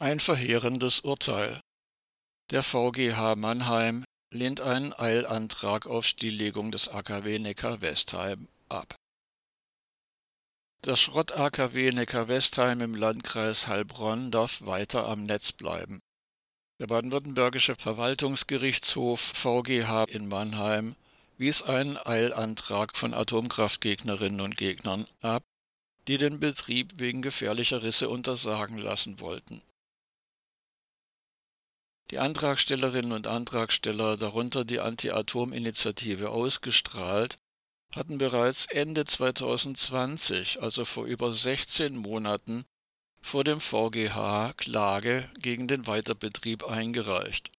Ein verheerendes Urteil. Der VGH Mannheim lehnt einen Eilantrag auf Stilllegung des AKW Neckar-Westheim ab. Das Schrott-AKW Neckar-Westheim im Landkreis Heilbronn darf weiter am Netz bleiben. Der baden-württembergische Verwaltungsgerichtshof VGH in Mannheim wies einen Eilantrag von Atomkraftgegnerinnen und Gegnern ab, die den Betrieb wegen gefährlicher Risse untersagen lassen wollten. Die Antragstellerinnen und Antragsteller, darunter die Anti-Atom-Initiative Ausgestrahlt, hatten bereits Ende 2020, also vor über 16 Monaten, vor dem VGH Klage gegen den Weiterbetrieb eingereicht.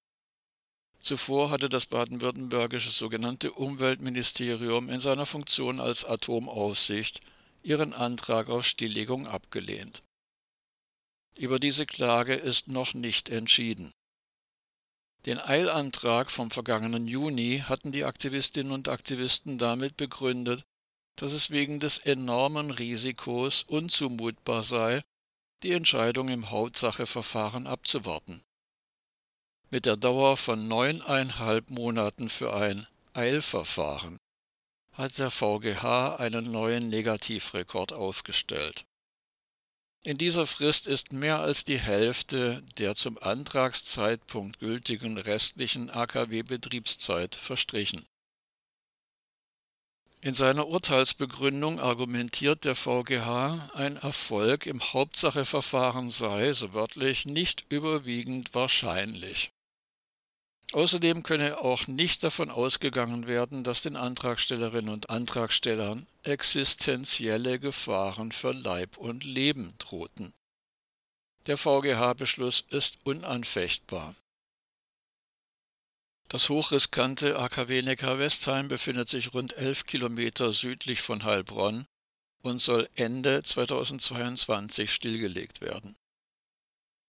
Zuvor hatte das baden-württembergische sogenannte Umweltministerium in seiner Funktion als Atomaufsicht ihren Antrag auf Stilllegung abgelehnt. Über diese Klage ist noch nicht entschieden. Den Eilantrag vom vergangenen Juni hatten die Aktivistinnen und Aktivisten damit begründet, dass es wegen des enormen Risikos unzumutbar sei, die Entscheidung im Hauptsacheverfahren abzuwarten. Mit der Dauer von neuneinhalb Monaten für ein Eilverfahren hat der VGH einen neuen Negativrekord aufgestellt. In dieser Frist ist mehr als die Hälfte der zum Antragszeitpunkt gültigen restlichen AKW-Betriebszeit verstrichen. In seiner Urteilsbegründung argumentiert der VGH, ein Erfolg im Hauptsacheverfahren sei, so wörtlich, nicht überwiegend wahrscheinlich. Außerdem könne auch nicht davon ausgegangen werden, dass den Antragstellerinnen und Antragstellern existenzielle Gefahren für Leib und Leben drohten. Der VGH-Beschluss ist unanfechtbar. Das hochriskante AKW Neckar-Westheim befindet sich rund elf Kilometer südlich von Heilbronn und soll Ende 2022 stillgelegt werden.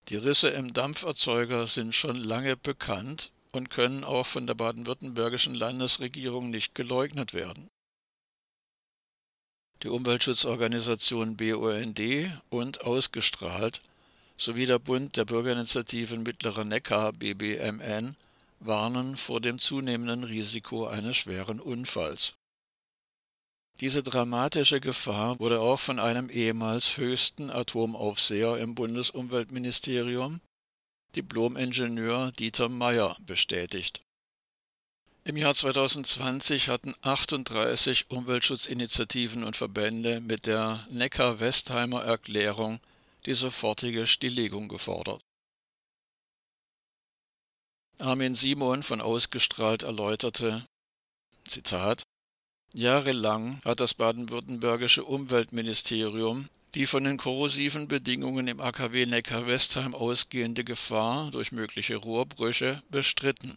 Die Risse im Dampferzeuger sind schon lange bekannt und können auch von der baden-württembergischen Landesregierung nicht geleugnet werden. Die Umweltschutzorganisation BUND und Ausgestrahlt sowie der Bund der Bürgerinitiativen Mittlerer Neckar BBMN warnen vor dem zunehmenden Risiko eines schweren Unfalls. Diese dramatische Gefahr wurde auch von einem ehemals höchsten Atomaufseher im Bundesumweltministerium, Diplom-Ingenieur Dieter Meyer bestätigt. Im Jahr 2020 hatten 38 Umweltschutzinitiativen und Verbände mit der Neckar-Westheimer Erklärung die sofortige Stilllegung gefordert. Armin Simon von Ausgestrahlt erläuterte, Zitat, Jahrelang hat das baden-württembergische Umweltministerium die von den korrosiven Bedingungen im AKW Neckar-Westheim ausgehende Gefahr durch mögliche Rohrbrüche bestritten.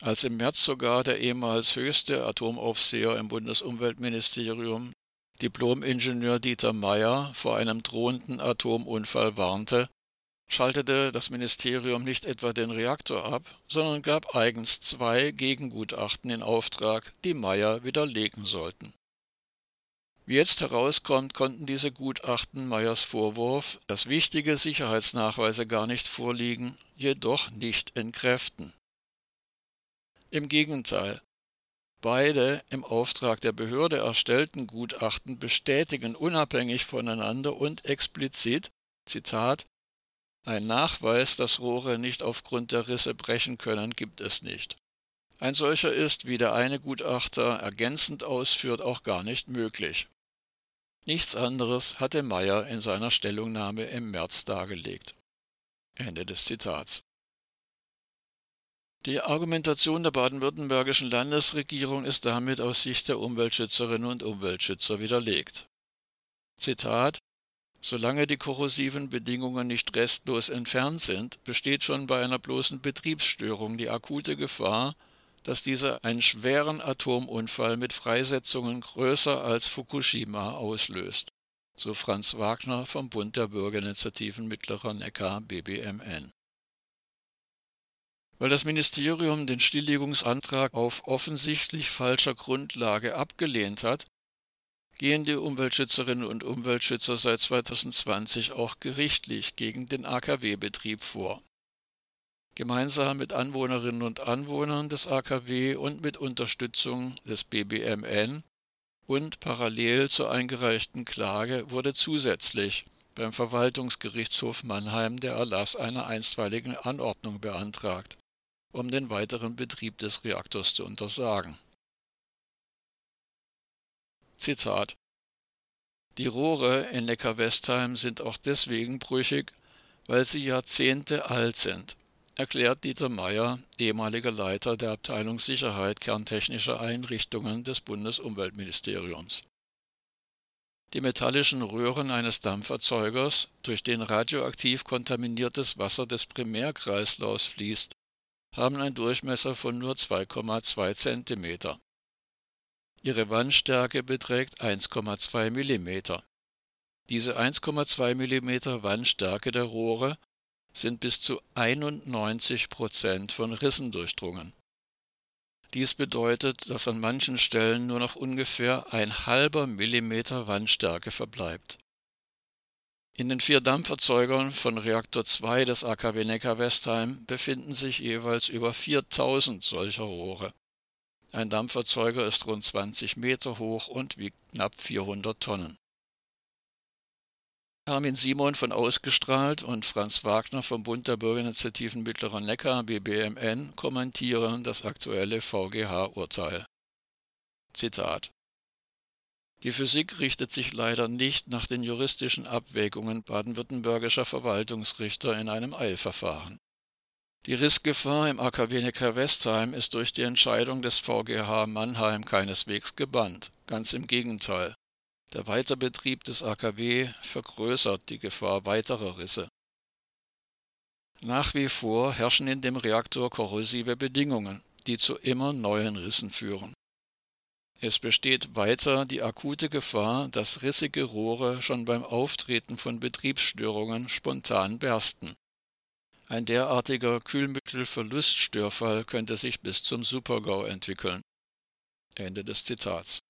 Als im März sogar der ehemals höchste Atomaufseher im Bundesumweltministerium, Diplom-Ingenieur Dieter Meyer, vor einem drohenden Atomunfall warnte, schaltete das Ministerium nicht etwa den Reaktor ab, sondern gab eigens zwei Gegengutachten in Auftrag, die Meyer widerlegen sollten. Wie jetzt herauskommt, konnten diese Gutachten Meyers Vorwurf, dass wichtige Sicherheitsnachweise gar nicht vorliegen, jedoch nicht entkräften. Im Gegenteil, beide im Auftrag der Behörde erstellten Gutachten bestätigen unabhängig voneinander und explizit, Zitat, ein Nachweis, dass Rohre nicht aufgrund der Risse brechen können, gibt es nicht. Ein solcher ist, wie der eine Gutachter ergänzend ausführt, auch gar nicht möglich. Nichts anderes hatte Meyer in seiner Stellungnahme im März dargelegt. Ende des Zitats. Die Argumentation der baden-württembergischen Landesregierung ist damit aus Sicht der Umweltschützerinnen und Umweltschützer widerlegt. Zitat Solange die korrosiven Bedingungen nicht restlos entfernt sind, besteht schon bei einer bloßen Betriebsstörung die akute Gefahr, dass dieser einen schweren Atomunfall mit Freisetzungen größer als Fukushima auslöst, so Franz Wagner vom Bund der Bürgerinitiativen Mittlerer Neckar BBMN. Weil das Ministerium den Stilllegungsantrag auf offensichtlich falscher Grundlage abgelehnt hat, gehen die Umweltschützerinnen und Umweltschützer seit 2020 auch gerichtlich gegen den AKW-Betrieb vor. Gemeinsam mit Anwohnerinnen und Anwohnern des AKW und mit Unterstützung des BBMN und parallel zur eingereichten Klage wurde zusätzlich beim Verwaltungsgerichtshof Mannheim der Erlass einer einstweiligen Anordnung beantragt, um den weiteren Betrieb des Reaktors zu untersagen. Zitat Die Rohre in Neckar-Westheim sind auch deswegen brüchig, weil sie Jahrzehnte alt sind, erklärt Dieter Meyer, ehemaliger Leiter der Abteilung Sicherheit kerntechnischer Einrichtungen des Bundesumweltministeriums. Die metallischen Röhren eines Dampferzeugers, durch den radioaktiv kontaminiertes Wasser des Primärkreislaufs fließt, haben einen Durchmesser von nur 2,2 cm. Ihre Wandstärke beträgt 1,2 mm. Diese 1,2 mm Wandstärke der Rohre sind bis zu 91 Prozent von Rissen durchdrungen dies bedeutet, dass an manchen Stellen nur noch ungefähr ein halber Millimeter Wandstärke verbleibt. In den vier Dampferzeugern von Reaktor 2 des AKW Neckar-Westheim befinden sich jeweils über 4000 solcher Rohre. Ein Dampferzeuger ist rund 20 Meter hoch und wiegt knapp 400 Tonnen. Armin Simon von Ausgestrahlt und Franz Wagner vom Bund der Bürgerinitiativen Mittlerer Neckar BBMN kommentieren das aktuelle VGH-Urteil. Zitat Die Physik richtet sich leider nicht nach den juristischen Abwägungen baden-württembergischer Verwaltungsrichter in einem Eilverfahren. Die Rissgefahr im AKW Neckar-Westheim ist durch die Entscheidung des VGH Mannheim keineswegs gebannt, ganz im Gegenteil. Der Weiterbetrieb des AKW vergrößert die Gefahr weiterer Risse. Nach wie vor herrschen in dem Reaktor korrosive Bedingungen, die zu immer neuen Rissen führen. Es besteht weiter die akute Gefahr, dass rissige Rohre schon beim Auftreten von Betriebsstörungen spontan bersten. Ein derartiger Kühlmittelverluststörfall könnte sich bis zum Supergau entwickeln. Ende des Zitats.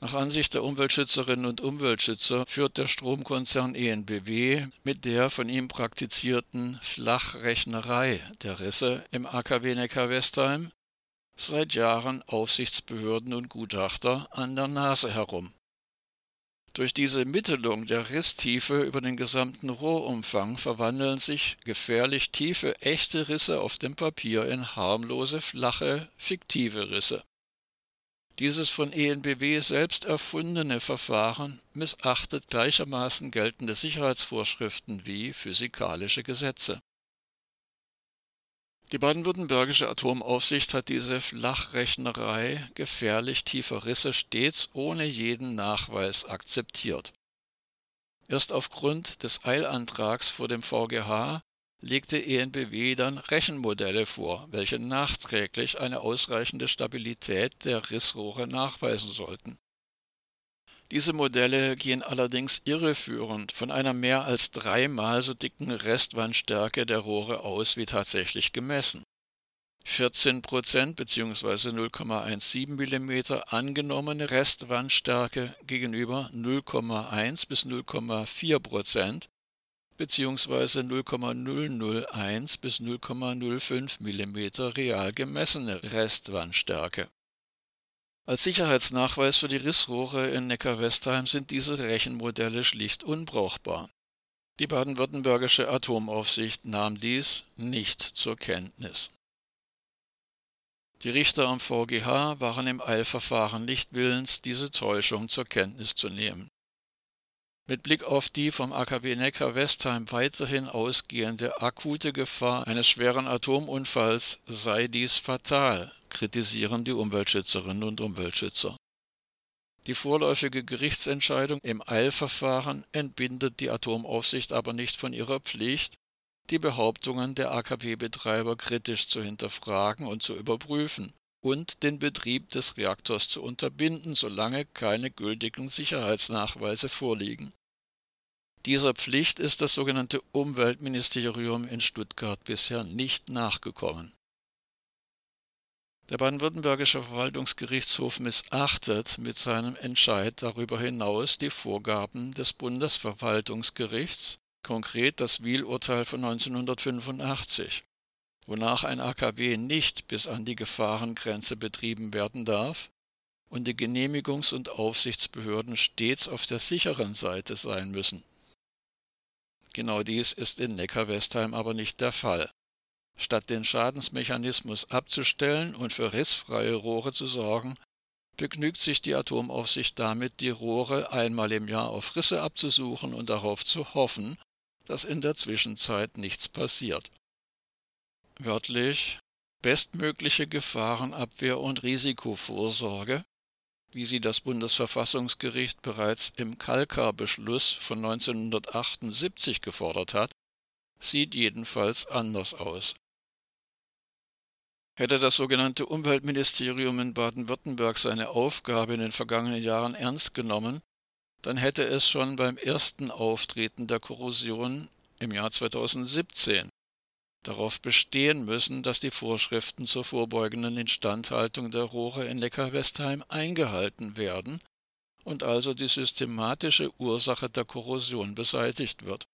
Nach Ansicht der Umweltschützerinnen und Umweltschützer führt der Stromkonzern ENBW mit der von ihm praktizierten Flachrechnerei der Risse im AKW Neckar-Westheim seit Jahren Aufsichtsbehörden und Gutachter an der Nase herum. Durch diese Mittelung der Risstiefe über den gesamten Rohrumfang verwandeln sich gefährlich tiefe echte Risse auf dem Papier in harmlose, flache, fiktive Risse. Dieses von ENBW selbst erfundene Verfahren missachtet gleichermaßen geltende Sicherheitsvorschriften wie physikalische Gesetze. Die baden-württembergische Atomaufsicht hat diese Flachrechnerei gefährlich tiefer Risse stets ohne jeden Nachweis akzeptiert. Erst aufgrund des Eilantrags vor dem VGH legte ENBW dann Rechenmodelle vor, welche nachträglich eine ausreichende Stabilität der Rissrohre nachweisen sollten. Diese Modelle gehen allerdings irreführend von einer mehr als dreimal so dicken Restwandstärke der Rohre aus wie tatsächlich gemessen. 14% bzw. 0,17 mm angenommene Restwandstärke gegenüber 0,1 bis 0,4% bzw. 0,001 bis 0,05 mm real gemessene Restwandstärke. Als Sicherheitsnachweis für die Rissrohre in Neckar-Westheim sind diese Rechenmodelle schlicht unbrauchbar. Die baden-württembergische Atomaufsicht nahm dies nicht zur Kenntnis. Die Richter am VGH waren im Eilverfahren nicht willens, diese Täuschung zur Kenntnis zu nehmen. Mit Blick auf die vom AKW Neckar-Westheim weiterhin ausgehende akute Gefahr eines schweren Atomunfalls sei dies fatal, kritisieren die Umweltschützerinnen und Umweltschützer. Die vorläufige Gerichtsentscheidung im Eilverfahren entbindet die Atomaufsicht aber nicht von ihrer Pflicht, die Behauptungen der AKW-Betreiber kritisch zu hinterfragen und zu überprüfen und den Betrieb des Reaktors zu unterbinden, solange keine gültigen Sicherheitsnachweise vorliegen. Dieser Pflicht ist das sogenannte Umweltministerium in Stuttgart bisher nicht nachgekommen Der baden-württembergische Verwaltungsgerichtshof missachtet mit seinem Entscheid darüber hinaus die Vorgaben des Bundesverwaltungsgerichts, konkret das Wiel-Urteil von 1985, wonach ein AKW nicht bis an die Gefahrengrenze betrieben werden darf und die Genehmigungs- und Aufsichtsbehörden stets auf der sicheren Seite sein müssen. Genau dies ist in Neckar-Westheim aber nicht der Fall. Statt den Schadensmechanismus abzustellen und für rissfreie Rohre zu sorgen, begnügt sich die Atomaufsicht damit, die Rohre einmal im Jahr auf Risse abzusuchen und darauf zu hoffen, dass in der Zwischenzeit nichts passiert. Wörtlich bestmögliche Gefahrenabwehr und Risikovorsorge, wie sie das Bundesverfassungsgericht bereits im Kalkar-Beschluss von 1978 gefordert hat, sieht jedenfalls anders aus. Hätte das sogenannte Umweltministerium in Baden-Württemberg seine Aufgabe in den vergangenen Jahren ernst genommen, dann hätte es schon beim ersten Auftreten der Korrosion im Jahr 2017 darauf bestehen müssen, dass die Vorschriften zur vorbeugenden Instandhaltung der Rohre in Neckar-Westheim eingehalten werden und also die systematische Ursache der Korrosion beseitigt wird.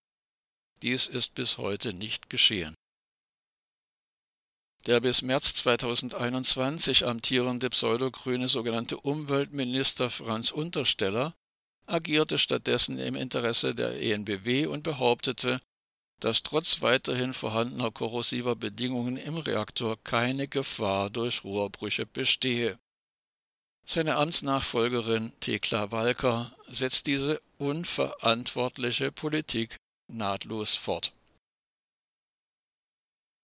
Dies ist bis heute nicht geschehen. Der bis März 2021 amtierende pseudogrüne sogenannte Umweltminister Franz Untersteller agierte stattdessen im Interesse der ENBW und behauptete, dass trotz weiterhin vorhandener korrosiver Bedingungen im Reaktor keine Gefahr durch Rohrbrüche bestehe. Seine Amtsnachfolgerin Thekla Walker setzt diese unverantwortliche Politik nahtlos fort